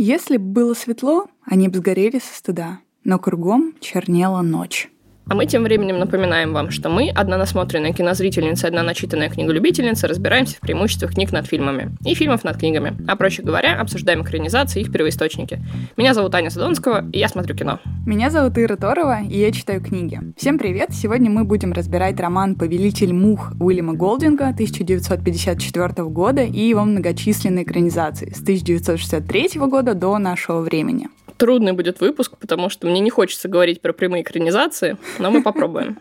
Если бы было светло, они бы сгорели со стыда, но кругом чернела ночь. А мы тем временем напоминаем вам, что мы, одна насмотренная кинозрительница одна начитанная книголюбительница, разбираемся в преимуществах книг над фильмами и фильмов над книгами, а проще говоря, обсуждаем экранизации и их первоисточники. Меня зовут Аня Задонского, и я смотрю кино. Меня зовут Ира Торова, и я читаю книги. Всем привет! Сегодня мы будем разбирать роман «Повелитель мух» Уильяма Голдинга 1954 года и его многочисленные экранизации с 1963 года до нашего времени трудный будет выпуск, потому что мне не хочется говорить про прямые экранизации, но мы попробуем.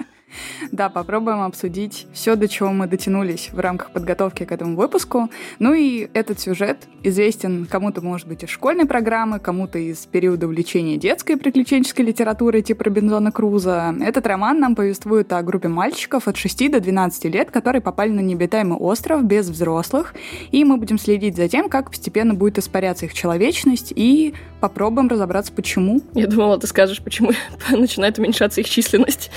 Да, попробуем обсудить все, до чего мы дотянулись в рамках подготовки к этому выпуску. Ну и этот сюжет известен кому-то, может быть, из школьной программы, кому-то из периода увлечения детской приключенческой литературой типа Робинзона Круза. Этот роман нам повествует о группе мальчиков от 6 до 12 лет, которые попали на необитаемый остров без взрослых, и мы будем следить за тем, как постепенно будет испаряться их человечность, и попробуем разобраться, почему. Я думала, ты скажешь, почему начинает уменьшаться их численность.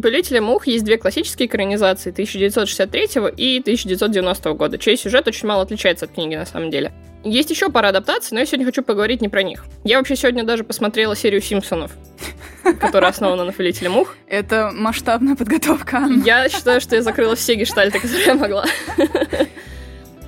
У «Повелителя мух» есть две классические экранизации 1963 и 1990 года, чей сюжет очень мало отличается от книги на самом деле. Есть еще пара адаптаций, но я сегодня хочу поговорить не про них. Я вообще сегодня даже посмотрела серию «Симпсонов», которая основана на «Повелителе мух». Это масштабная подготовка. Я считаю, что я закрыла все гештальты, которые я могла.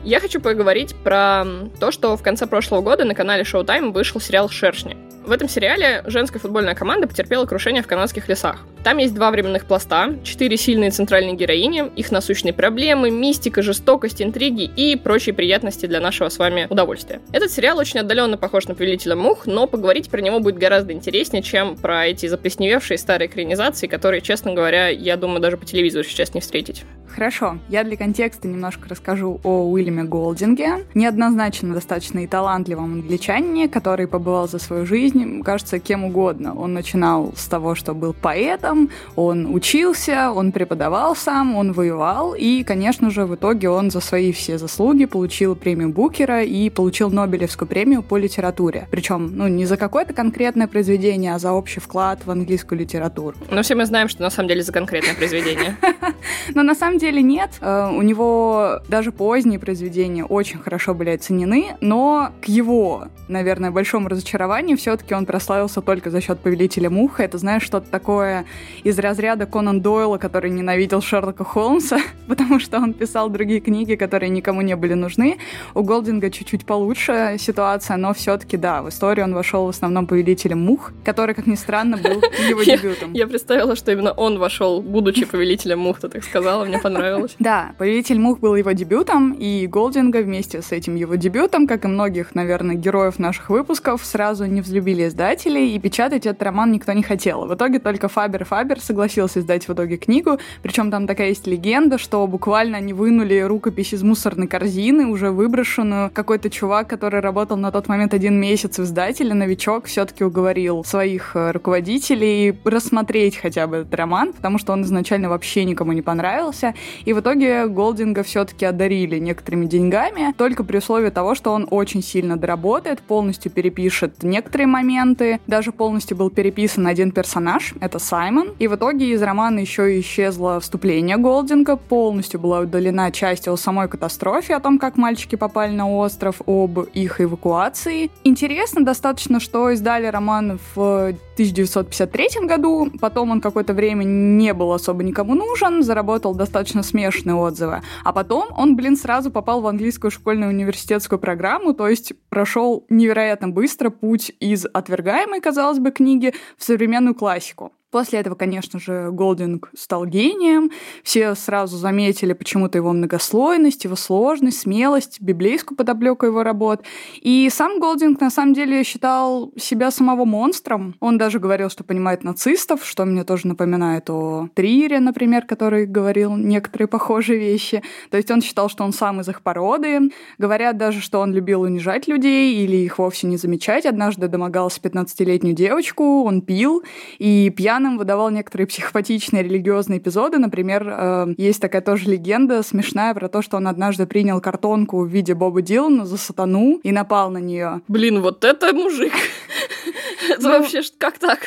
Я хочу поговорить про то, что в конце прошлого года на канале Showtime вышел сериал «Шершни». В этом сериале женская футбольная команда потерпела крушение в канадских лесах. Там есть два временных пласта, четыре сильные центральные героини, их насущные проблемы, мистика, жестокость, интриги и прочие приятности для нашего с вами удовольствия. Этот сериал очень отдаленно похож на «Повелителя мух», но поговорить про него будет гораздо интереснее, чем про эти заплесневевшие старые экранизации, которые, честно говоря, я думаю, даже по телевизору сейчас не встретить. Хорошо, я для контекста немножко расскажу о Уильяме Голдинге, неоднозначно достаточно и талантливом англичанине, который побывал за свою жизнь, кажется, кем угодно. Он начинал с того, что был поэтом, он учился, он преподавал сам, он воевал, и, конечно же, в итоге он за свои все заслуги получил премию Букера и получил Нобелевскую премию по литературе. Причем, ну, не за какое-то конкретное произведение, а за общий вклад в английскую литературу. Но все мы знаем, что на самом деле за конкретное произведение. Но на самом деле нет. Э, у него даже поздние произведения очень хорошо были оценены, но к его, наверное, большому разочарованию все-таки он прославился только за счет «Повелителя Муха». Это, знаешь, что-то такое из разряда Конан Дойла, который ненавидел Шерлока Холмса, потому что он писал другие книги, которые никому не были нужны. У Голдинга чуть-чуть получше ситуация, но все-таки, да, в историю он вошел в основном «Повелителем Мух», который, как ни странно, был его дебютом. Я представила, что именно он вошел, будучи «Повелителем Мух», ты так сказала, мне понравилось. Да, «Повелитель мух» был его дебютом, и Голдинга вместе с этим его дебютом, как и многих, наверное, героев наших выпусков, сразу не взлюбили издатели, и печатать этот роман никто не хотел. В итоге только Фабер Фабер согласился издать в итоге книгу, причем там такая есть легенда, что буквально они вынули рукопись из мусорной корзины, уже выброшенную. Какой-то чувак, который работал на тот момент один месяц в издателе, новичок, все-таки уговорил своих э, руководителей рассмотреть хотя бы этот роман, потому что он изначально вообще никому не понравился. И в итоге Голдинга все-таки одарили некоторыми деньгами, только при условии того, что он очень сильно доработает, полностью перепишет некоторые моменты, даже полностью был переписан один персонаж, это Саймон. И в итоге из романа еще исчезло вступление Голдинга, полностью была удалена часть о самой катастрофе, о том, как мальчики попали на остров, об их эвакуации. Интересно достаточно, что издали роман в 1953 году, потом он какое-то время не был особо никому нужен, заработал достаточно смешанные отзывы, а потом он, блин, сразу попал в английскую школьную университетскую программу, то есть прошел невероятно быстро путь из отвергаемой, казалось бы, книги в современную классику. После этого, конечно же, Голдинг стал гением. Все сразу заметили почему-то его многослойность, его сложность, смелость, библейскую подоплеку его работ. И сам Голдинг на самом деле считал себя самого монстром. Он даже говорил, что понимает нацистов, что мне тоже напоминает о Триере, например, который говорил некоторые похожие вещи. То есть он считал, что он сам из их породы. Говорят даже, что он любил унижать людей или их вовсе не замечать. Однажды домогался 15-летнюю девочку, он пил, и пьян пьяным выдавал некоторые психопатичные религиозные эпизоды. Например, э, есть такая тоже легенда смешная про то, что он однажды принял картонку в виде Боба Дилана за сатану и напал на нее. Блин, вот это мужик! Это ну, вообще как так?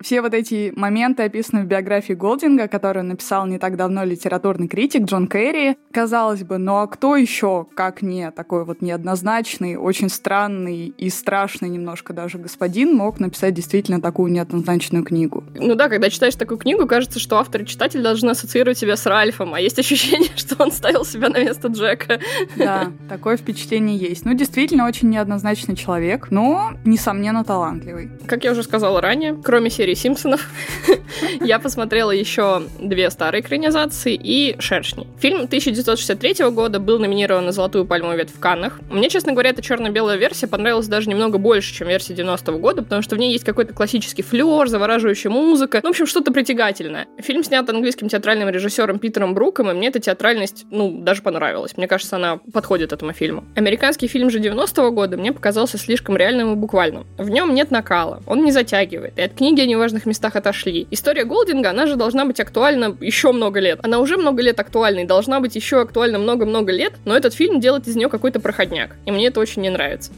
Все вот эти моменты описаны в биографии Голдинга, которую написал не так давно литературный критик Джон Керри. Казалось бы, ну а кто еще, как не такой вот неоднозначный, очень странный и страшный немножко даже господин мог написать действительно такую неоднозначную книгу? Ну да, когда читаешь такую книгу, кажется, что автор и читатель должны ассоциировать себя с Ральфом, а есть ощущение, что он ставил себя на место Джека. Да, такое впечатление есть. Ну, действительно, очень неоднозначный человек, но, несомненно, талантливый. Как я уже сказала ранее, кроме серии Симпсонов, я посмотрела еще две старые экранизации и «Шершни». Фильм 1963 года был номинирован на «Золотую пальмовую ветвь» в Каннах. Мне, честно говоря, эта черно-белая версия понравилась даже немного больше, чем версия 90-го года, потому что в ней есть какой-то классический флер, завораживающая музыка, ну, в общем, что-то притягательное. Фильм снят английским театральным режиссером Питером Бруком, и мне эта театральность, ну, даже понравилась. Мне кажется, она подходит этому фильму. Американский фильм же 90-го года мне показался слишком реальным и буквальным. В нем нет накала, он не затягивает, и от книги о неважных местах отошли. История Голдинга, она же должна быть актуальна еще много лет. Она уже много лет актуальна и должна быть еще актуальна много-много лет, но этот фильм делает из нее какой-то проходняк, и мне это очень не нравится.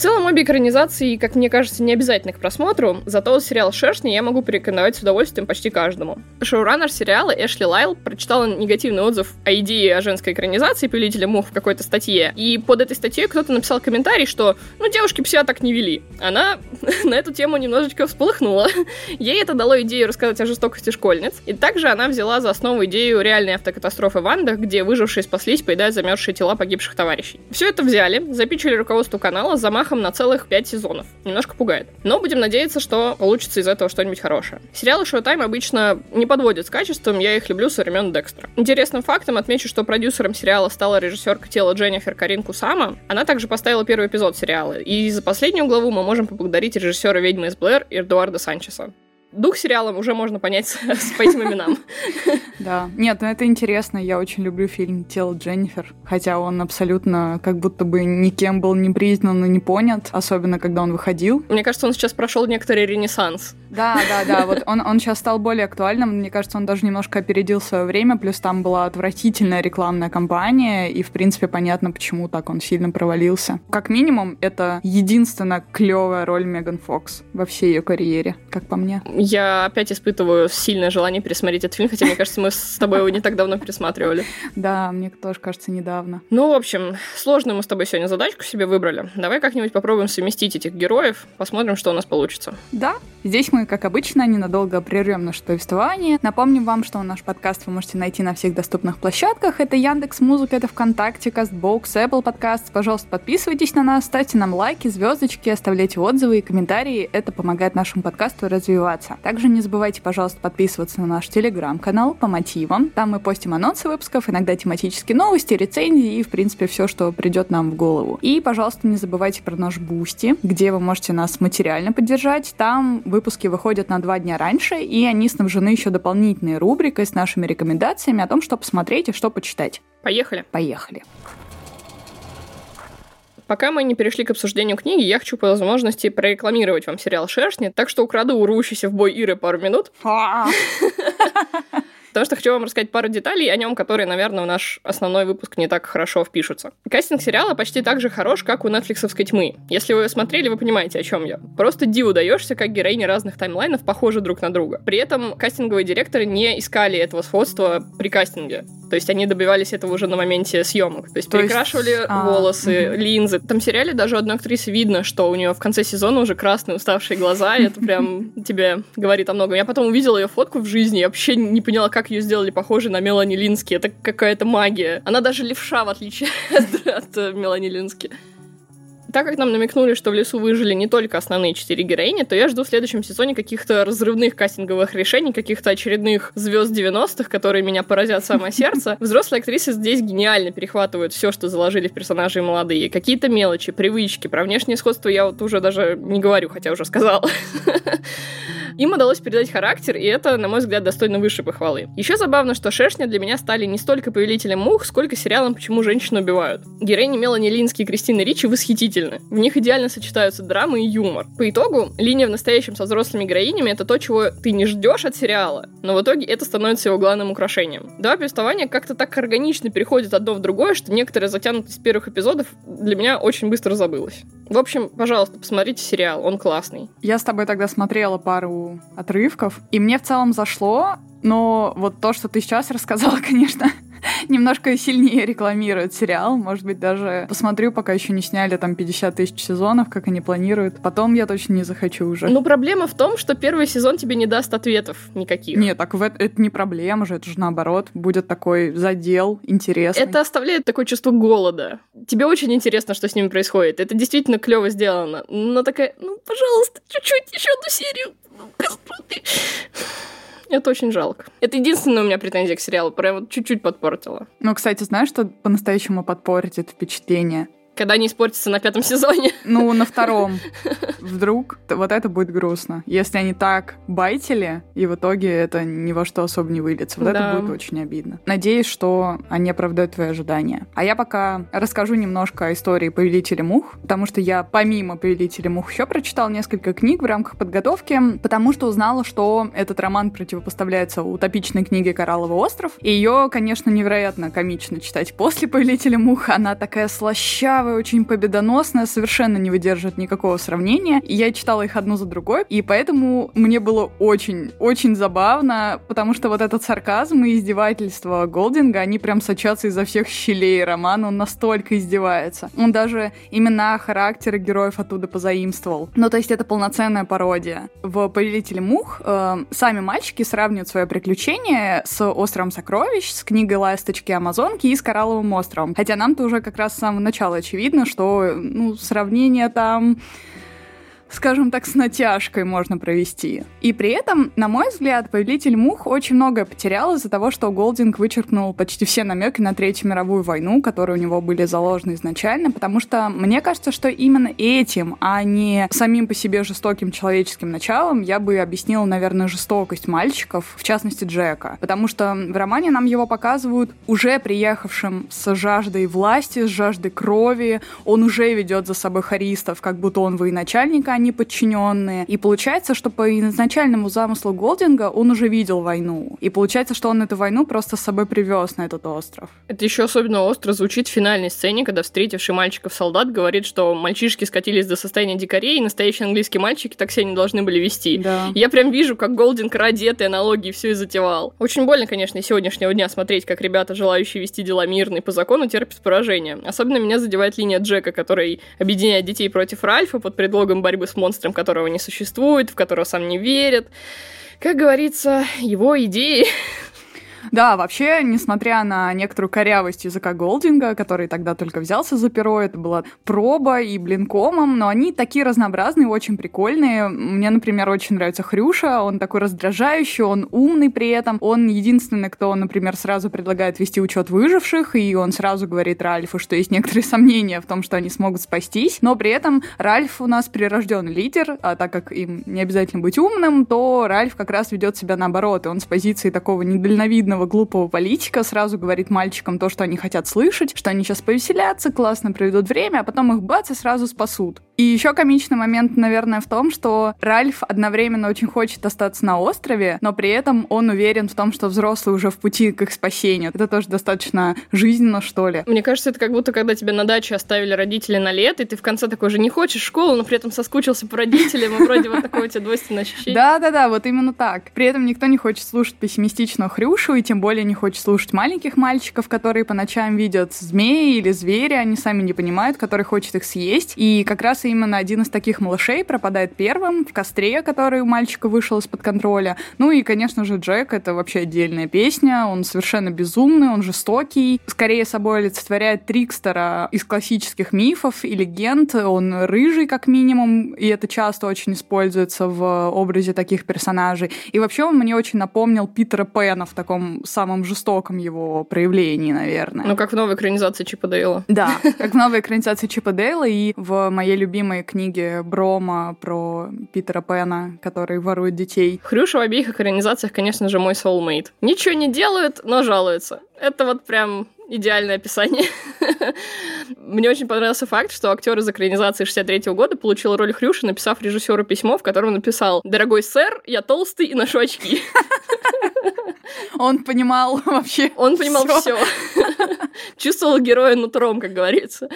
Целом, обе экранизации, как мне кажется, не обязательны к просмотру, зато сериал «Шершни» я могу порекомендовать с удовольствием почти каждому. Шоураннер сериала Эшли Лайл прочитала негативный отзыв о идее о женской экранизации «Повелителя мух» в какой-то статье, и под этой статьей кто-то написал комментарий, что «ну, девушки себя так не вели». Она на эту тему немножечко всполыхнула. Ей это дало идею рассказать о жестокости школьниц, и также она взяла за основу идею реальной автокатастрофы в Андах, где выжившие спаслись, поедая замерзшие тела погибших товарищей. Все это взяли, запичили руководству канала, замах замахом на целых пять сезонов. Немножко пугает. Но будем надеяться, что получится из этого что-нибудь хорошее. Сериалы Showtime обычно не подводят с качеством, я их люблю со времен Декстера. Интересным фактом отмечу, что продюсером сериала стала режиссерка тела Дженнифер Карин Кусама. Она также поставила первый эпизод сериала. И за последнюю главу мы можем поблагодарить режиссера «Ведьмы из Блэр» Эдуарда Санчеса дух сериала уже можно понять по этим именам. Да. Нет, ну это интересно. Я очень люблю фильм «Тело Дженнифер», хотя он абсолютно как будто бы никем был не признан и не понят, особенно когда он выходил. Мне кажется, он сейчас прошел некоторый ренессанс. Да, да, да. Вот он, он сейчас стал более актуальным. Мне кажется, он даже немножко опередил свое время. Плюс там была отвратительная рекламная кампания, и, в принципе, понятно, почему так он сильно провалился. Как минимум, это единственная клевая роль Меган Фокс во всей ее карьере, как по мне. Я опять испытываю сильное желание пересмотреть этот фильм, хотя, мне кажется, мы с тобой его не так давно пересматривали. Да, мне тоже кажется, недавно. Ну, в общем, сложную мы с тобой сегодня задачку себе выбрали. Давай как-нибудь попробуем совместить этих героев, посмотрим, что у нас получится. Да, здесь мы, как обычно, ненадолго прервем наше повествование. Напомним вам, что наш подкаст вы можете найти на всех доступных площадках. Это Яндекс Музыка, это ВКонтакте, Кастбокс, Apple Podcast. Пожалуйста, подписывайтесь на нас, ставьте нам лайки, звездочки, оставляйте отзывы и комментарии. Это помогает нашему подкасту развиваться. Также не забывайте, пожалуйста, подписываться на наш телеграм-канал по мотивам. Там мы постим анонсы выпусков, иногда тематические новости, рецензии и, в принципе, все, что придет нам в голову. И, пожалуйста, не забывайте про наш Boosty, где вы можете нас материально поддержать. Там выпуски выходят на два дня раньше, и они снабжены еще дополнительной рубрикой с нашими рекомендациями о том, что посмотреть и что почитать. Поехали. Поехали. Пока мы не перешли к обсуждению книги, я хочу по возможности прорекламировать вам сериал «Шершни», так что украду у рвущейся в бой Иры пару минут. Потому что хочу вам рассказать пару деталей о нем, которые, наверное, в наш основной выпуск не так хорошо впишутся. Кастинг сериала почти так же хорош, как у нетфликсовской тьмы. Если вы смотрели, вы понимаете, о чем я. Просто диву даешься, как героини разных таймлайнов похожи друг на друга. При этом кастинговые директоры не искали этого сходства при кастинге. То есть они добивались этого уже на моменте съемок. То есть То перекрашивали есть... А, волосы, угу. линзы. Там в сериале даже одной актрисы видно, что у нее в конце сезона уже красные уставшие глаза, и это прям тебе говорит о многом. Я потом увидела ее фотку в жизни, я вообще не поняла, как ее сделали похожей на Мелани Лински. Это какая-то магия. Она даже левша, в отличие от Мелани Лински. Так как нам намекнули, что в лесу выжили не только основные четыре героини, то я жду в следующем сезоне каких-то разрывных кастинговых решений, каких-то очередных звезд 90-х, которые меня поразят самое сердце. Взрослые актрисы здесь гениально перехватывают все, что заложили в персонажей молодые. Какие-то мелочи, привычки. Про внешнее сходство я вот уже даже не говорю, хотя уже сказала. Им удалось передать характер, и это, на мой взгляд, достойно высшей похвалы. Еще забавно, что шершни для меня стали не столько повелителем мух, сколько сериалом «Почему женщины убивают». Героини Мелани Лински и Кристины Ричи восхитительны восхитительны. В них идеально сочетаются драма и юмор. По итогу, линия в настоящем со взрослыми героинями — это то, чего ты не ждешь от сериала, но в итоге это становится его главным украшением. Два повествования как-то так органично переходят одно в другое, что некоторые затянутые с первых эпизодов для меня очень быстро забылось. В общем, пожалуйста, посмотрите сериал, он классный. Я с тобой тогда смотрела пару отрывков, и мне в целом зашло, но вот то, что ты сейчас рассказала, конечно, немножко сильнее рекламирует сериал. Может быть, даже посмотрю, пока еще не сняли там 50 тысяч сезонов, как они планируют. Потом я точно не захочу уже. Ну, проблема в том, что первый сезон тебе не даст ответов никаких. Нет, так в это, это не проблема же, это же наоборот. Будет такой задел интересный. Это оставляет такое чувство голода. Тебе очень интересно, что с ними происходит. Это действительно клево сделано. Но такая, ну, пожалуйста, чуть-чуть, еще одну серию. Ну, господи. Это очень жалко. Это единственная у меня претензия к сериалу. Прям чуть-чуть подпортила. Ну, кстати, знаешь, что по-настоящему подпортит впечатление? Когда они испортятся на пятом сезоне. Ну, на втором. Вдруг вот это будет грустно. Если они так байтили, и в итоге это ни во что особо не выльется. Вот да. это будет очень обидно. Надеюсь, что они оправдают твои ожидания. А я пока расскажу немножко о истории Повелителя мух, потому что я помимо Повелителя мух еще прочитал несколько книг в рамках подготовки, потому что узнала, что этот роман противопоставляется утопичной книге «Коралловый остров». И ее, конечно, невероятно комично читать после Повелителя мух. Она такая слащавая, первая очень победоносная, совершенно не выдерживает никакого сравнения. Я читала их одну за другой, и поэтому мне было очень-очень забавно, потому что вот этот сарказм и издевательство Голдинга, они прям сочатся изо всех щелей романа, он настолько издевается. Он даже имена, характеры героев оттуда позаимствовал. Ну, то есть это полноценная пародия. В «Повелителе мух» э, сами мальчики сравнивают свое приключение с «Островом сокровищ», с книгой «Ласточки Амазонки» и с «Коралловым островом». Хотя нам-то уже как раз с самого начала очевидно, видно, что ну, сравнение там скажем так, с натяжкой можно провести. И при этом, на мой взгляд, «Повелитель мух» очень многое потерял из-за того, что Голдинг вычеркнул почти все намеки на Третью мировую войну, которые у него были заложены изначально, потому что мне кажется, что именно этим, а не самим по себе жестоким человеческим началом, я бы объяснила, наверное, жестокость мальчиков, в частности Джека. Потому что в романе нам его показывают уже приехавшим с жаждой власти, с жаждой крови, он уже ведет за собой харистов, как будто он военачальник, а они подчиненные. И получается, что по изначальному замыслу Голдинга он уже видел войну. И получается, что он эту войну просто с собой привез на этот остров. Это еще особенно остро звучит в финальной сцене, когда встретивший мальчиков солдат говорит, что мальчишки скатились до состояния дикарей, и настоящие английские мальчики так себя не должны были вести. Да. Я прям вижу, как Голдинг ради этой аналогии все и затевал. Очень больно, конечно, и сегодняшнего дня смотреть, как ребята, желающие вести дела мирно и по закону, терпят поражение. Особенно меня задевает линия Джека, который объединяет детей против Ральфа под предлогом борьбы с монстром, которого не существует, в которого сам не верит. Как говорится, его идеи да, вообще, несмотря на некоторую корявость языка Голдинга, который тогда только взялся за перо, это была проба и блинкомом, но они такие разнообразные, очень прикольные. Мне, например, очень нравится Хрюша, он такой раздражающий, он умный при этом, он единственный, кто, например, сразу предлагает вести учет выживших, и он сразу говорит Ральфу, что есть некоторые сомнения в том, что они смогут спастись, но при этом Ральф у нас прирожденный лидер, а так как им не обязательно быть умным, то Ральф как раз ведет себя наоборот, и он с позиции такого недальновидного наивного глупого политика сразу говорит мальчикам то, что они хотят слышать, что они сейчас повеселятся, классно проведут время, а потом их бац и сразу спасут. И еще комичный момент, наверное, в том, что Ральф одновременно очень хочет остаться на острове, но при этом он уверен в том, что взрослый уже в пути к их спасению. Это тоже достаточно жизненно, что ли. Мне кажется, это как будто когда тебя на даче оставили родители на лето, и ты в конце такой же не хочешь школу, но при этом соскучился по родителям, и вроде вот такое у тебя двойственное ощущение. Да-да-да, вот именно так. При этом никто не хочет слушать пессимистичную Хрюшу, и тем более не хочет слушать маленьких мальчиков, которые по ночам видят змеи или звери, они сами не понимают, который хочет их съесть. И как раз именно один из таких малышей пропадает первым в костре, который у мальчика вышел из-под контроля. Ну и, конечно же, Джек — это вообще отдельная песня, он совершенно безумный, он жестокий, скорее собой олицетворяет Трикстера из классических мифов и легенд, он рыжий как минимум, и это часто очень используется в образе таких персонажей. И вообще он мне очень напомнил Питера Пэна в таком самом жестоком его проявлении, наверное. Ну, как в новой экранизации Чипа Дейла. Да, как в новой экранизации Чипа Дейла и в моей любимой любимые книги Брома про Питера Пена, который ворует детей. Хрюша в обеих экранизациях, конечно же, мой soulmate. Ничего не делают, но жалуются. Это вот прям идеальное описание. Мне очень понравился факт, что актер из экранизации 63 года получил роль Хрюши, написав режиссеру письмо, в котором написал «Дорогой сэр, я толстый и ношу очки». Он понимал вообще Он понимал все. Чувствовал героя нутром, как говорится.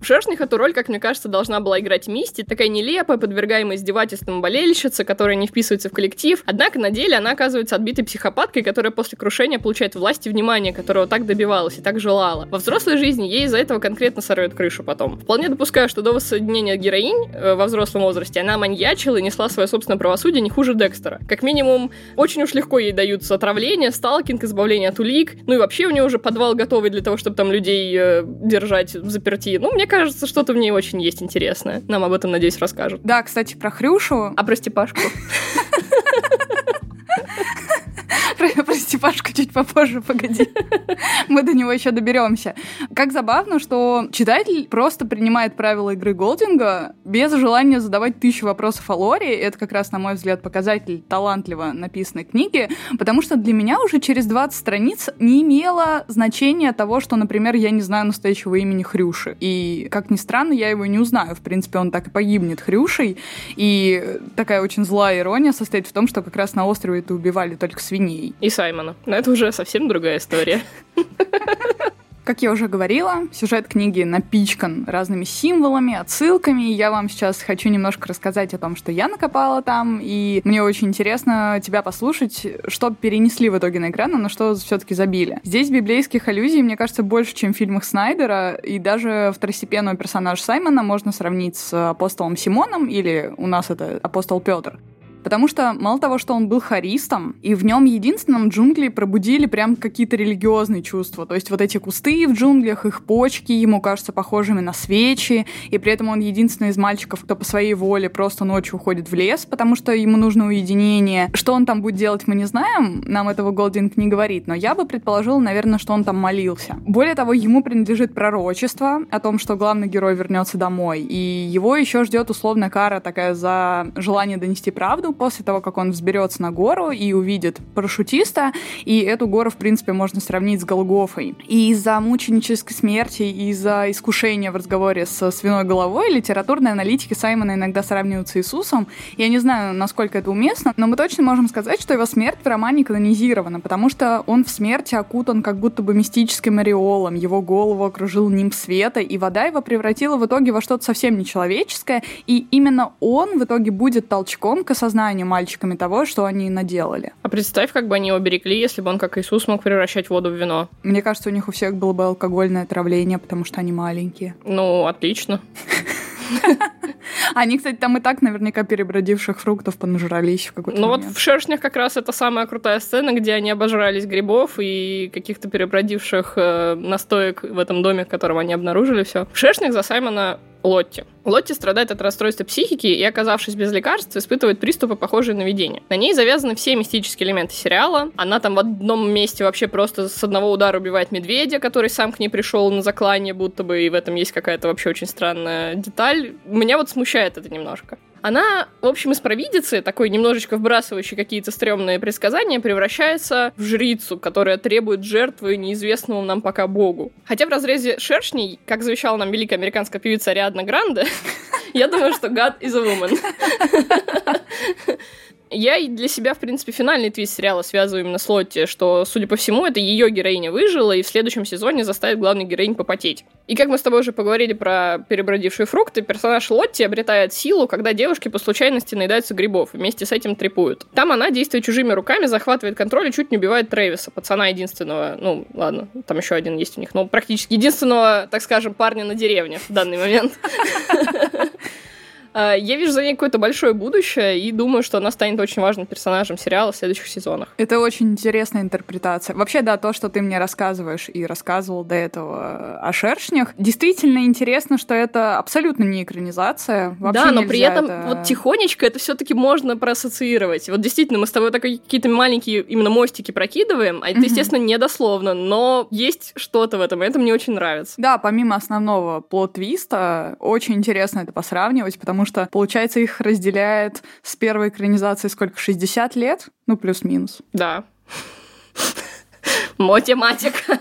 В «Шершнях» эту роль, как мне кажется, должна была играть Мисти, такая нелепая, подвергаемая издевательствам болельщица, которая не вписывается в коллектив. Однако на деле она оказывается отбитой психопаткой, которая после крушения получает власть и внимание, которого так добивалась и так желала. Во взрослой жизни ей из-за этого конкретно сорвет крышу потом. Вполне допускаю, что до воссоединения героинь э, во взрослом возрасте она маньячила и несла свое собственное правосудие не хуже Декстера. Как минимум, очень уж легко ей даются отравления, сталкинг, избавление от улик. Ну и вообще у нее уже подвал готовый для того, чтобы там людей э, держать в заперти. Ну, мне кажется, что-то в ней очень есть интересное. Нам об этом, надеюсь, расскажут. Да, кстати, про Хрюшу. А про Степашку? Про, про Степашку чуть попозже, погоди. Мы до него еще доберемся. Как забавно, что читатель просто принимает правила игры Голдинга без желания задавать тысячу вопросов о Лоре. Это как раз, на мой взгляд, показатель талантливо написанной книги, потому что для меня уже через 20 страниц не имело значения того, что, например, я не знаю настоящего имени Хрюши. И, как ни странно, я его не узнаю. В принципе, он так и погибнет Хрюшей. И такая очень злая ирония состоит в том, что как раз на острове это убивали только свиней. И Саймона. Но это уже совсем другая история. Как я уже говорила, сюжет книги напичкан разными символами, отсылками. Я вам сейчас хочу немножко рассказать о том, что я накопала там, и мне очень интересно тебя послушать, что перенесли в итоге на экран, а на что все-таки забили. Здесь библейских аллюзий, мне кажется, больше, чем в фильмах Снайдера, и даже второстепенного персонажа Саймона можно сравнить с апостолом Симоном, или у нас это апостол Петр. Потому что мало того, что он был харистом, и в нем единственном джунгли пробудили прям какие-то религиозные чувства. То есть вот эти кусты в джунглях, их почки ему кажутся похожими на свечи, и при этом он единственный из мальчиков, кто по своей воле просто ночью уходит в лес, потому что ему нужно уединение. Что он там будет делать, мы не знаем, нам этого Голдинг не говорит, но я бы предположила, наверное, что он там молился. Более того, ему принадлежит пророчество о том, что главный герой вернется домой, и его еще ждет условная кара такая за желание донести правду, после того, как он взберется на гору и увидит парашютиста, и эту гору, в принципе, можно сравнить с Голгофой. И из-за мученической смерти, и из-за искушения в разговоре с свиной головой литературные аналитики Саймона иногда сравнивают с Иисусом. Я не знаю, насколько это уместно, но мы точно можем сказать, что его смерть в романе канонизирована, потому что он в смерти окутан как будто бы мистическим ореолом, его голову окружил нимб света, и вода его превратила в итоге во что-то совсем нечеловеческое, и именно он в итоге будет толчком к осознанию осознанию мальчиками того, что они наделали. А представь, как бы они его берегли, если бы он, как Иисус, мог превращать воду в вино. Мне кажется, у них у всех было бы алкогольное отравление, потому что они маленькие. Ну, отлично. Они, кстати, там и так наверняка перебродивших фруктов понажрались в какой-то Ну вот в «Шершнях» как раз это самая крутая сцена, где они обожрались грибов и каких-то перебродивших э, настоек в этом доме, в котором они обнаружили все. В «Шершнях» за Саймона Лотти. Лотти страдает от расстройства психики и, оказавшись без лекарств, испытывает приступы, похожие на видение. На ней завязаны все мистические элементы сериала. Она там в одном месте вообще просто с одного удара убивает медведя, который сам к ней пришел на заклание, будто бы, и в этом есть какая-то вообще очень странная деталь. Меня вот смущает это немножко. Она, в общем, из провидицы, такой немножечко вбрасывающей какие-то стрёмные предсказания, превращается в жрицу, которая требует жертвы неизвестному нам пока богу. Хотя в разрезе шершней, как завещала нам великая американская певица Ариадна Гранде, я думаю, что God is a woman. Я и для себя, в принципе, финальный твист сериала связываю именно с Лотти, что, судя по всему, это ее героиня выжила и в следующем сезоне заставит главную героинь попотеть. И как мы с тобой уже поговорили про перебродившие фрукты, персонаж Лотти обретает силу, когда девушки по случайности наедаются грибов, вместе с этим трепуют. Там она, действуя чужими руками, захватывает контроль и чуть не убивает Трэвиса, пацана единственного, ну, ладно, там еще один есть у них, но практически единственного, так скажем, парня на деревне в данный момент. А, я вижу за ней какое-то большое будущее и думаю, что она станет очень важным персонажем сериала в следующих сезонах. Это очень интересная интерпретация. Вообще, да, то, что ты мне рассказываешь и рассказывал до этого о шершнях, действительно интересно, что это абсолютно не экранизация. Вообще да, но при этом это... вот тихонечко это все-таки можно проассоциировать. Вот действительно, мы с тобой так какие-то маленькие именно мостики прокидываем, а это, естественно, недословно, но есть что-то в этом, и это мне очень нравится. Да, помимо основного плод-твиста, очень интересно это посравнивать, потому что, получается, их разделяет с первой экранизацией сколько, 60 лет? Ну, плюс-минус. Да. Математика.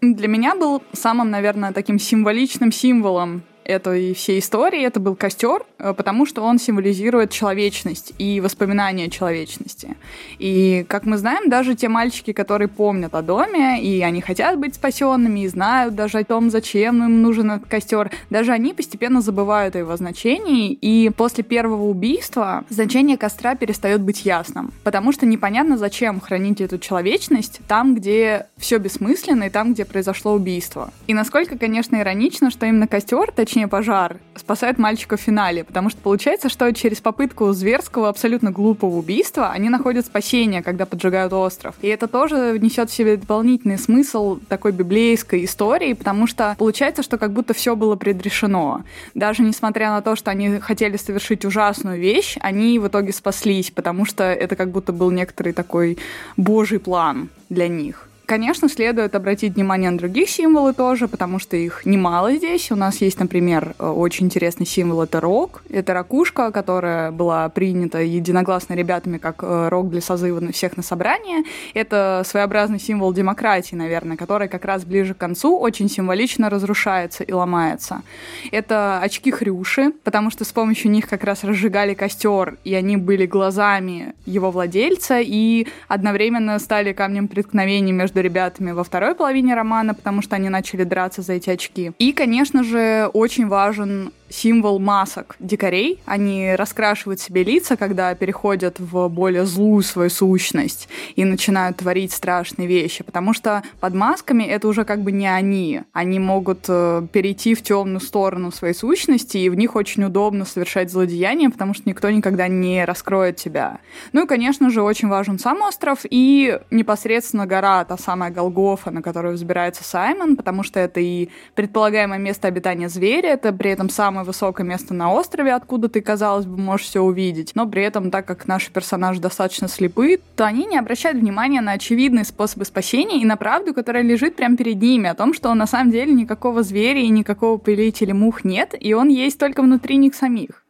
Для меня был самым, наверное, таким символичным символом этой всей истории, это был костер, э, потому что он символизирует человечность и воспоминания человечности. И, как мы знаем, даже те мальчики, которые помнят о доме, и они хотят быть спасенными, и знают даже о том, зачем им нужен этот костер, даже они постепенно забывают о его значении, и после первого убийства значение костра перестает быть ясным, потому что непонятно, зачем хранить эту человечность там, где все бессмысленно, и там, где произошло убийство. И насколько, конечно, иронично, что именно костер, точнее точнее пожар, спасает мальчика в финале, потому что получается, что через попытку зверского, абсолютно глупого убийства они находят спасение, когда поджигают остров. И это тоже несет в себе дополнительный смысл такой библейской истории, потому что получается, что как будто все было предрешено. Даже несмотря на то, что они хотели совершить ужасную вещь, они в итоге спаслись, потому что это как будто был некоторый такой божий план для них. Конечно, следует обратить внимание на другие символы тоже, потому что их немало здесь. У нас есть, например, э, очень интересный символ — это рог. Это ракушка, которая была принята единогласно ребятами как э, рог для созыва всех на собрание. Это своеобразный символ демократии, наверное, который как раз ближе к концу очень символично разрушается и ломается. Это очки Хрюши, потому что с помощью них как раз разжигали костер, и они были глазами его владельца, и одновременно стали камнем преткновения между между ребятами во второй половине романа, потому что они начали драться за эти очки. И, конечно же, очень важен символ масок дикарей. Они раскрашивают себе лица, когда переходят в более злую свою сущность и начинают творить страшные вещи, потому что под масками это уже как бы не они. Они могут э, перейти в темную сторону своей сущности, и в них очень удобно совершать злодеяния, потому что никто никогда не раскроет тебя. Ну и, конечно же, очень важен сам остров и непосредственно гора, та самая Голгофа, на которую взбирается Саймон, потому что это и предполагаемое место обитания зверя, это при этом сам самое высокое место на острове, откуда ты, казалось бы, можешь все увидеть. Но при этом, так как наши персонажи достаточно слепы, то они не обращают внимания на очевидные способы спасения и на правду, которая лежит прямо перед ними, о том, что на самом деле никакого зверя и никакого повелителя мух нет, и он есть только внутри них самих.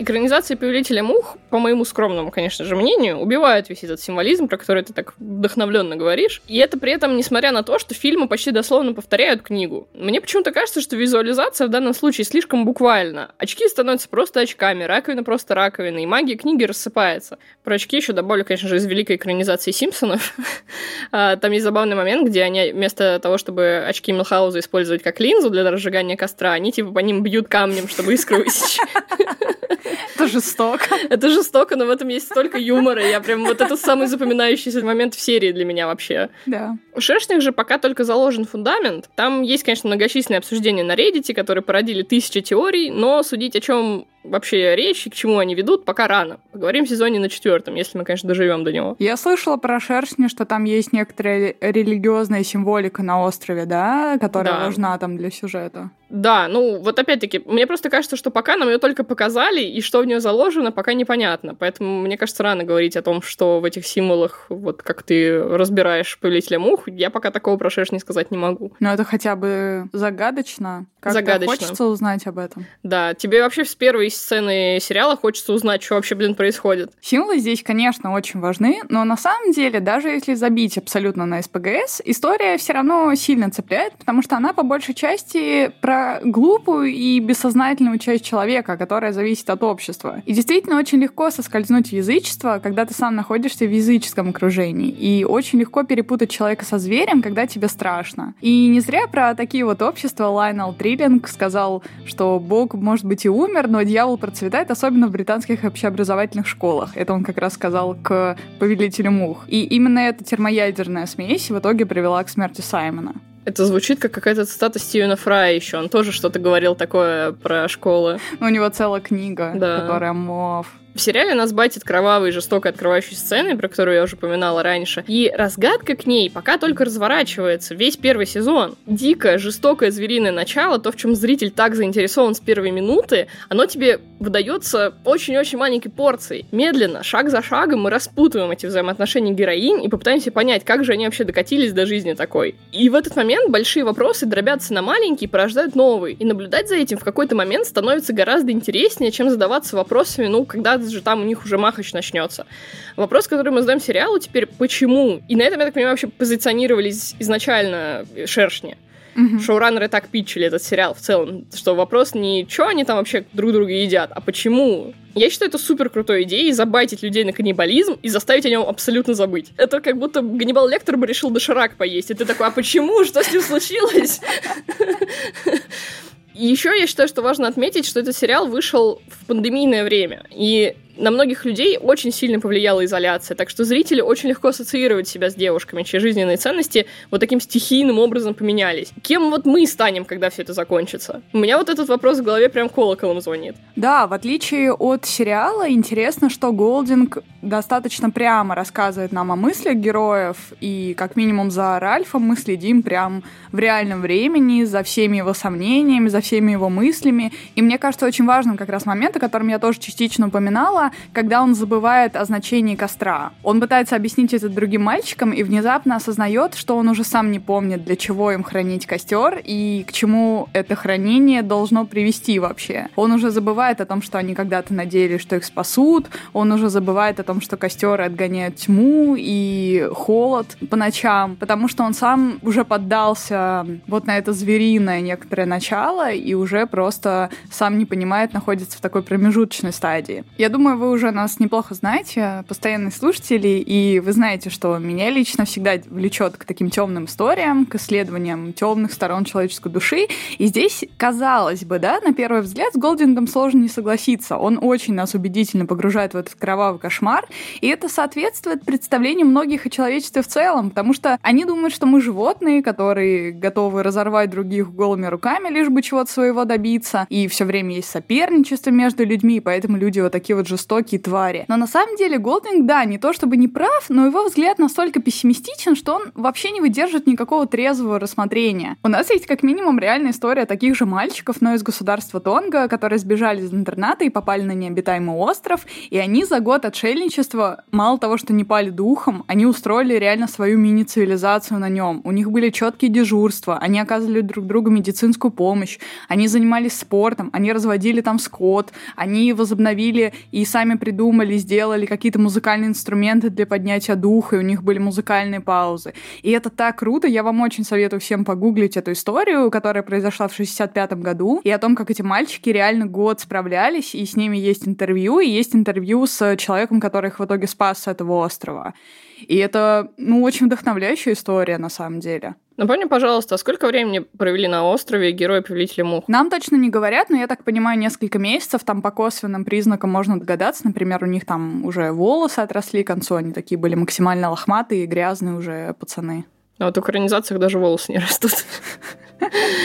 Экранизации «Повелителя мух», по моему скромному, конечно же, мнению, убивают весь этот символизм, про который ты так вдохновленно говоришь. И это при этом, несмотря на то, что фильмы почти дословно повторяют книгу. Мне почему-то кажется, что визуализация в данном случае слишком буквальна. Очки становятся просто очками, раковина просто раковина, и магия книги рассыпается. Про очки еще добавлю, конечно же, из великой экранизации «Симпсонов». А, там есть забавный момент, где они вместо того, чтобы очки Милхауза использовать как линзу для разжигания костра, они типа по ним бьют камнем, чтобы искру высечь. Это жестоко. Это жестоко, но в этом есть столько юмора. Я прям вот это самый запоминающийся момент в серии для меня вообще. Да. У Шершних же пока только заложен фундамент. Там есть, конечно, многочисленные обсуждения на Reddit, которые породили тысячи теорий, но судить о чем вообще речь и к чему они ведут, пока рано. Поговорим в сезоне на четвертом, если мы, конечно, доживем до него. Я слышала про шершни, что там есть некоторая религиозная символика на острове, да, которая да. важна там для сюжета. Да, ну вот опять-таки, мне просто кажется, что пока нам ее только показали, и что в нее заложено, пока непонятно. Поэтому мне кажется, рано говорить о том, что в этих символах, вот как ты разбираешь повелителя мух, я пока такого про шершни сказать не могу. Но это хотя бы загадочно. Как загадочно. хочется узнать об этом. Да, тебе вообще с первой сцены сериала хочется узнать, что вообще, блин, происходит. Символы здесь, конечно, очень важны, но на самом деле, даже если забить абсолютно на СПГС, история все равно сильно цепляет, потому что она по большей части про глупую и бессознательную часть человека, которая зависит от общества. И действительно очень легко соскользнуть в язычество, когда ты сам находишься в языческом окружении. И очень легко перепутать человека со зверем, когда тебе страшно. И не зря про такие вот общества Лайнел Триллинг сказал, что Бог, может быть, и умер, но дьявол процветает, особенно в британских общеобразовательных школах. Это он как раз сказал к повелителю мух. И именно эта термоядерная смесь в итоге привела к смерти Саймона. Это звучит как какая-то цитата Стивена Фрая еще. Он тоже что-то говорил такое про школы. У него целая книга, да. которая мов. В сериале нас батит кровавой и жестокой открывающей сцены, про которую я уже упоминала раньше. И разгадка к ней пока только разворачивается. Весь первый сезон. Дикое, жестокое звериное начало, то, в чем зритель так заинтересован с первой минуты, оно тебе выдается очень-очень маленькой порцией. Медленно, шаг за шагом мы распутываем эти взаимоотношения героинь и попытаемся понять, как же они вообще докатились до жизни такой. И в этот момент большие вопросы дробятся на маленькие и порождают новые. И наблюдать за этим в какой-то момент становится гораздо интереснее, чем задаваться вопросами, ну, когда же там у них уже махач начнется. Вопрос, который мы задаем сериалу теперь, почему? И на этом, я так понимаю, вообще позиционировались изначально шершни. Mm-hmm. Шоураннеры так питчили этот сериал в целом, что вопрос не, что они там вообще друг друга едят, а почему. Я считаю это супер крутой идеей забайтить людей на каннибализм и заставить о нем абсолютно забыть. Это как будто Ганнибал Лектор бы решил доширак поесть, и ты такой, а почему? Что с ним случилось? Еще я считаю, что важно отметить, что этот сериал вышел в пандемийное время. И на многих людей очень сильно повлияла изоляция, так что зрители очень легко ассоциируют себя с девушками, чьи жизненные ценности вот таким стихийным образом поменялись. Кем вот мы станем, когда все это закончится? У меня вот этот вопрос в голове прям колоколом звонит. Да, в отличие от сериала, интересно, что Голдинг достаточно прямо рассказывает нам о мыслях героев, и как минимум за Ральфом мы следим прям в реальном времени, за всеми его сомнениями, за всеми его мыслями. И мне кажется очень важным как раз момент, о котором я тоже частично упоминала, когда он забывает о значении костра. Он пытается объяснить это другим мальчикам и внезапно осознает, что он уже сам не помнит, для чего им хранить костер и к чему это хранение должно привести вообще. Он уже забывает о том, что они когда-то надеялись, что их спасут, он уже забывает о том, что костер отгоняет тьму и холод по ночам, потому что он сам уже поддался вот на это звериное некоторое начало и уже просто сам не понимает, находится в такой промежуточной стадии. Я думаю, вы уже нас неплохо знаете, постоянные слушатели, и вы знаете, что меня лично всегда влечет к таким темным историям, к исследованиям темных сторон человеческой души. И здесь, казалось бы, да, на первый взгляд, с Голдингом сложно не согласиться. Он очень нас убедительно погружает в этот кровавый кошмар, и это соответствует представлению многих о человечестве в целом, потому что они думают, что мы животные, которые готовы разорвать других голыми руками, лишь бы чего-то своего добиться, и все время есть соперничество между людьми, поэтому люди вот такие вот жестокие жестокие твари. Но на самом деле Голдинг, да, не то чтобы не прав, но его взгляд настолько пессимистичен, что он вообще не выдержит никакого трезвого рассмотрения. У нас есть как минимум реальная история таких же мальчиков, но из государства Тонга, которые сбежали из интерната и попали на необитаемый остров, и они за год отшельничества мало того, что не пали духом, они устроили реально свою мини-цивилизацию на нем. У них были четкие дежурства, они оказывали друг другу медицинскую помощь, они занимались спортом, они разводили там скот, они возобновили и сами придумали, сделали какие-то музыкальные инструменты для поднятия духа, и у них были музыкальные паузы. И это так круто, я вам очень советую всем погуглить эту историю, которая произошла в 65 году, и о том, как эти мальчики реально год справлялись, и с ними есть интервью, и есть интервью с человеком, который их в итоге спас с этого острова. И это, ну, очень вдохновляющая история на самом деле. Напомни, пожалуйста, а сколько времени провели на острове герои Повелителя Мух? Нам точно не говорят, но я так понимаю, несколько месяцев. Там по косвенным признакам можно догадаться. Например, у них там уже волосы отросли к концу, они такие были максимально лохматые и грязные уже пацаны. А вот в экранизациях даже волосы не растут.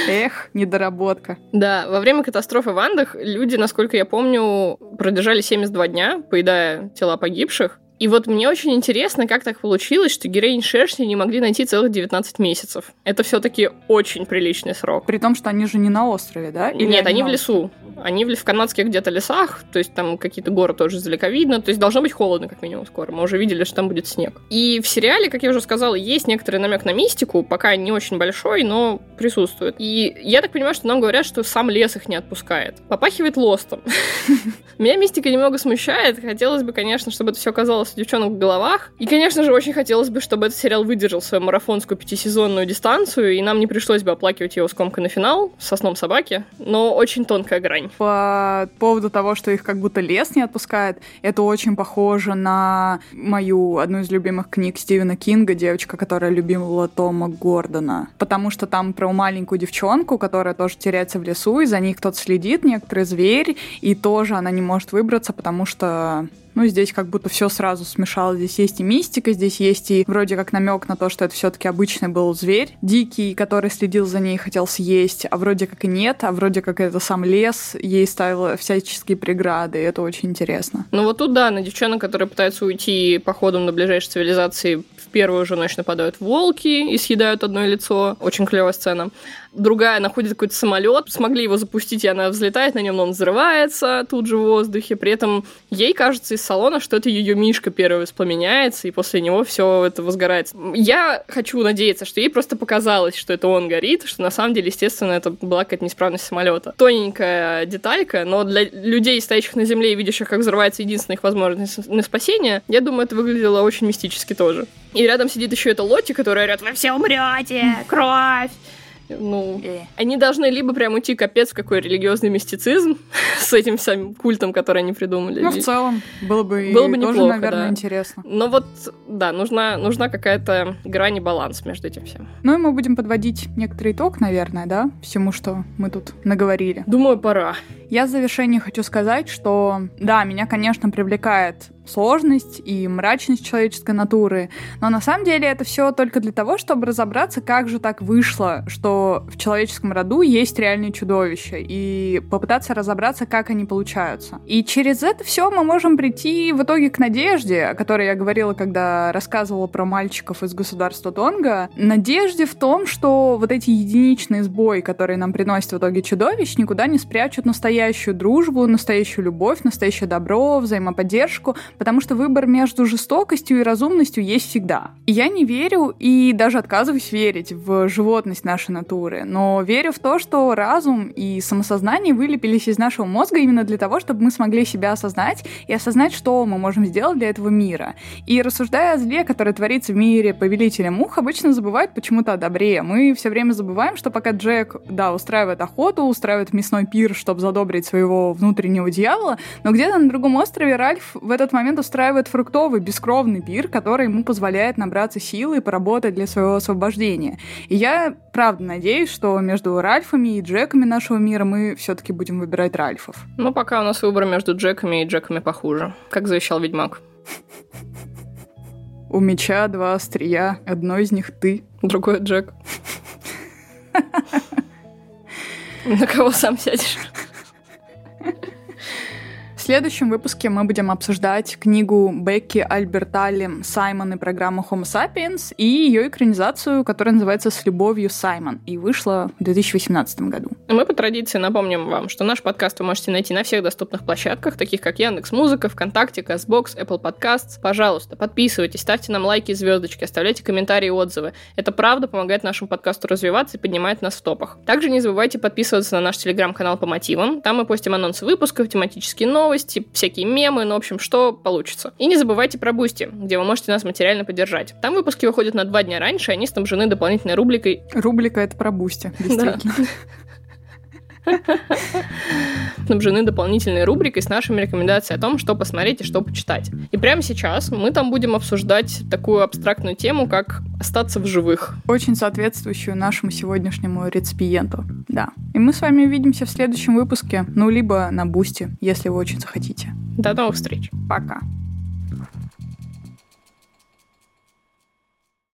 Эх, недоработка. Да, во время катастрофы в Андах люди, насколько я помню, продержали 72 дня, поедая тела погибших. И вот мне очень интересно, как так получилось, что героинь шершни не могли найти целых 19 месяцев. Это все-таки очень приличный срок. При том, что они же не на острове, да? Или Нет, они, они в лесу. Они в, в канадских где-то лесах, то есть там какие-то горы тоже издалека видно, то есть должно быть холодно, как минимум, скоро. Мы уже видели, что там будет снег. И в сериале, как я уже сказала, есть некоторый намек на мистику, пока не очень большой, но присутствует. И я так понимаю, что нам говорят, что сам лес их не отпускает. Попахивает лостом. Меня мистика немного смущает. Хотелось бы, конечно, чтобы это все оказалось у девчонок в головах. И, конечно же, очень хотелось бы, чтобы этот сериал выдержал свою марафонскую пятисезонную дистанцию, и нам не пришлось бы оплакивать его скомкой на финал со сном собаки, но очень тонкая грань. По поводу того, что их как будто лес не отпускает, это очень похоже на мою одну из любимых книг Стивена Кинга, девочка, которая любила Тома Гордона. Потому что там про маленькую девчонку, которая тоже теряется в лесу, и за ней кто-то следит, некоторый зверь, и тоже она не может выбраться, потому что Ну, здесь как будто все сразу смешалось. Здесь есть и мистика, здесь есть и вроде как намек на то, что это все-таки обычный был зверь дикий, который следил за ней и хотел съесть, а вроде как и нет, а вроде как это сам лес ей ставил всяческие преграды, и это очень интересно. Ну вот тут, да, на девчонок, которые пытаются уйти походом до ближайшей цивилизации, в первую же ночь нападают волки и съедают одно лицо. Очень клевая сцена другая находит какой-то самолет, смогли его запустить, и она взлетает на нем, но он взрывается тут же в воздухе. При этом ей кажется из салона, что это ее Мишка первый воспламеняется, и после него все это возгорается. Я хочу надеяться, что ей просто показалось, что это он горит, что на самом деле, естественно, это была какая-то неисправность самолета. Тоненькая деталька, но для людей, стоящих на земле и видящих, как взрывается единственная их возможность на спасение, я думаю, это выглядело очень мистически тоже. И рядом сидит еще эта Лоти, которая орет «Вы все умрете! Кровь!» Ну, э. они должны либо прям уйти капец какой религиозный мистицизм с этим самим культом, который они придумали. Ну, в целом, было бы, было бы тоже, неплохо, наверное, да. интересно. Но вот, да, нужна, нужна какая-то грань и баланс между этим всем. Ну и мы будем подводить некоторый итог, наверное, да, всему, что мы тут наговорили. Думаю, пора. Я в завершении хочу сказать, что, да, меня, конечно, привлекает сложность и мрачность человеческой натуры. Но на самом деле это все только для того, чтобы разобраться, как же так вышло, что в человеческом роду есть реальные чудовища, и попытаться разобраться, как они получаются. И через это все мы можем прийти в итоге к надежде, о которой я говорила, когда рассказывала про мальчиков из государства Тонга. Надежде в том, что вот эти единичные сбои, которые нам приносят в итоге чудовищ, никуда не спрячут настоящую дружбу, настоящую любовь, настоящее добро, взаимоподдержку, потому что выбор между жестокостью и разумностью есть всегда. И я не верю и даже отказываюсь верить в животность нашей натуры, но верю в то, что разум и самосознание вылепились из нашего мозга именно для того, чтобы мы смогли себя осознать и осознать, что мы можем сделать для этого мира. И рассуждая о зле, которое творится в мире повелителя мух, обычно забывают почему-то о добре. Мы все время забываем, что пока Джек, да, устраивает охоту, устраивает мясной пир, чтобы задобрить своего внутреннего дьявола, но где-то на другом острове Ральф в этот момент момент устраивает фруктовый, бескровный пир, который ему позволяет набраться силы и поработать для своего освобождения. И я правда надеюсь, что между Ральфами и Джеками нашего мира мы все-таки будем выбирать Ральфов. Ну, пока у нас выбор между Джеками и Джеками похуже, как завещал Ведьмак. У меча два острия, одно из них ты. Другой Джек. На кого сам сядешь? В следующем выпуске мы будем обсуждать книгу Бекки Альбертали «Саймон и программа Homo sapiens» и ее экранизацию, которая называется «С любовью, Саймон» и вышла в 2018 году. Мы по традиции напомним вам, что наш подкаст вы можете найти на всех доступных площадках, таких как Яндекс Музыка, ВКонтакте, Castbox, Apple Podcasts. Пожалуйста, подписывайтесь, ставьте нам лайки и звездочки, оставляйте комментарии и отзывы. Это правда помогает нашему подкасту развиваться и поднимает нас в топах. Также не забывайте подписываться на наш телеграм-канал по мотивам. Там мы постим анонсы выпусков, тематические новости, всякие мемы, ну, в общем, что получится. И не забывайте про Boosty, где вы можете нас материально поддержать. Там выпуски выходят на два дня раньше, и они снабжены дополнительной рубрикой. Рубрика — это про Boosty, действительно. снабжены дополнительной рубрикой с нашими рекомендациями о том, что посмотреть и что почитать. И прямо сейчас мы там будем обсуждать такую абстрактную тему, как остаться в живых. Очень соответствующую нашему сегодняшнему реципиенту. Да. И мы с вами увидимся в следующем выпуске, ну, либо на Boosty, если вы очень захотите. До новых встреч. Пока.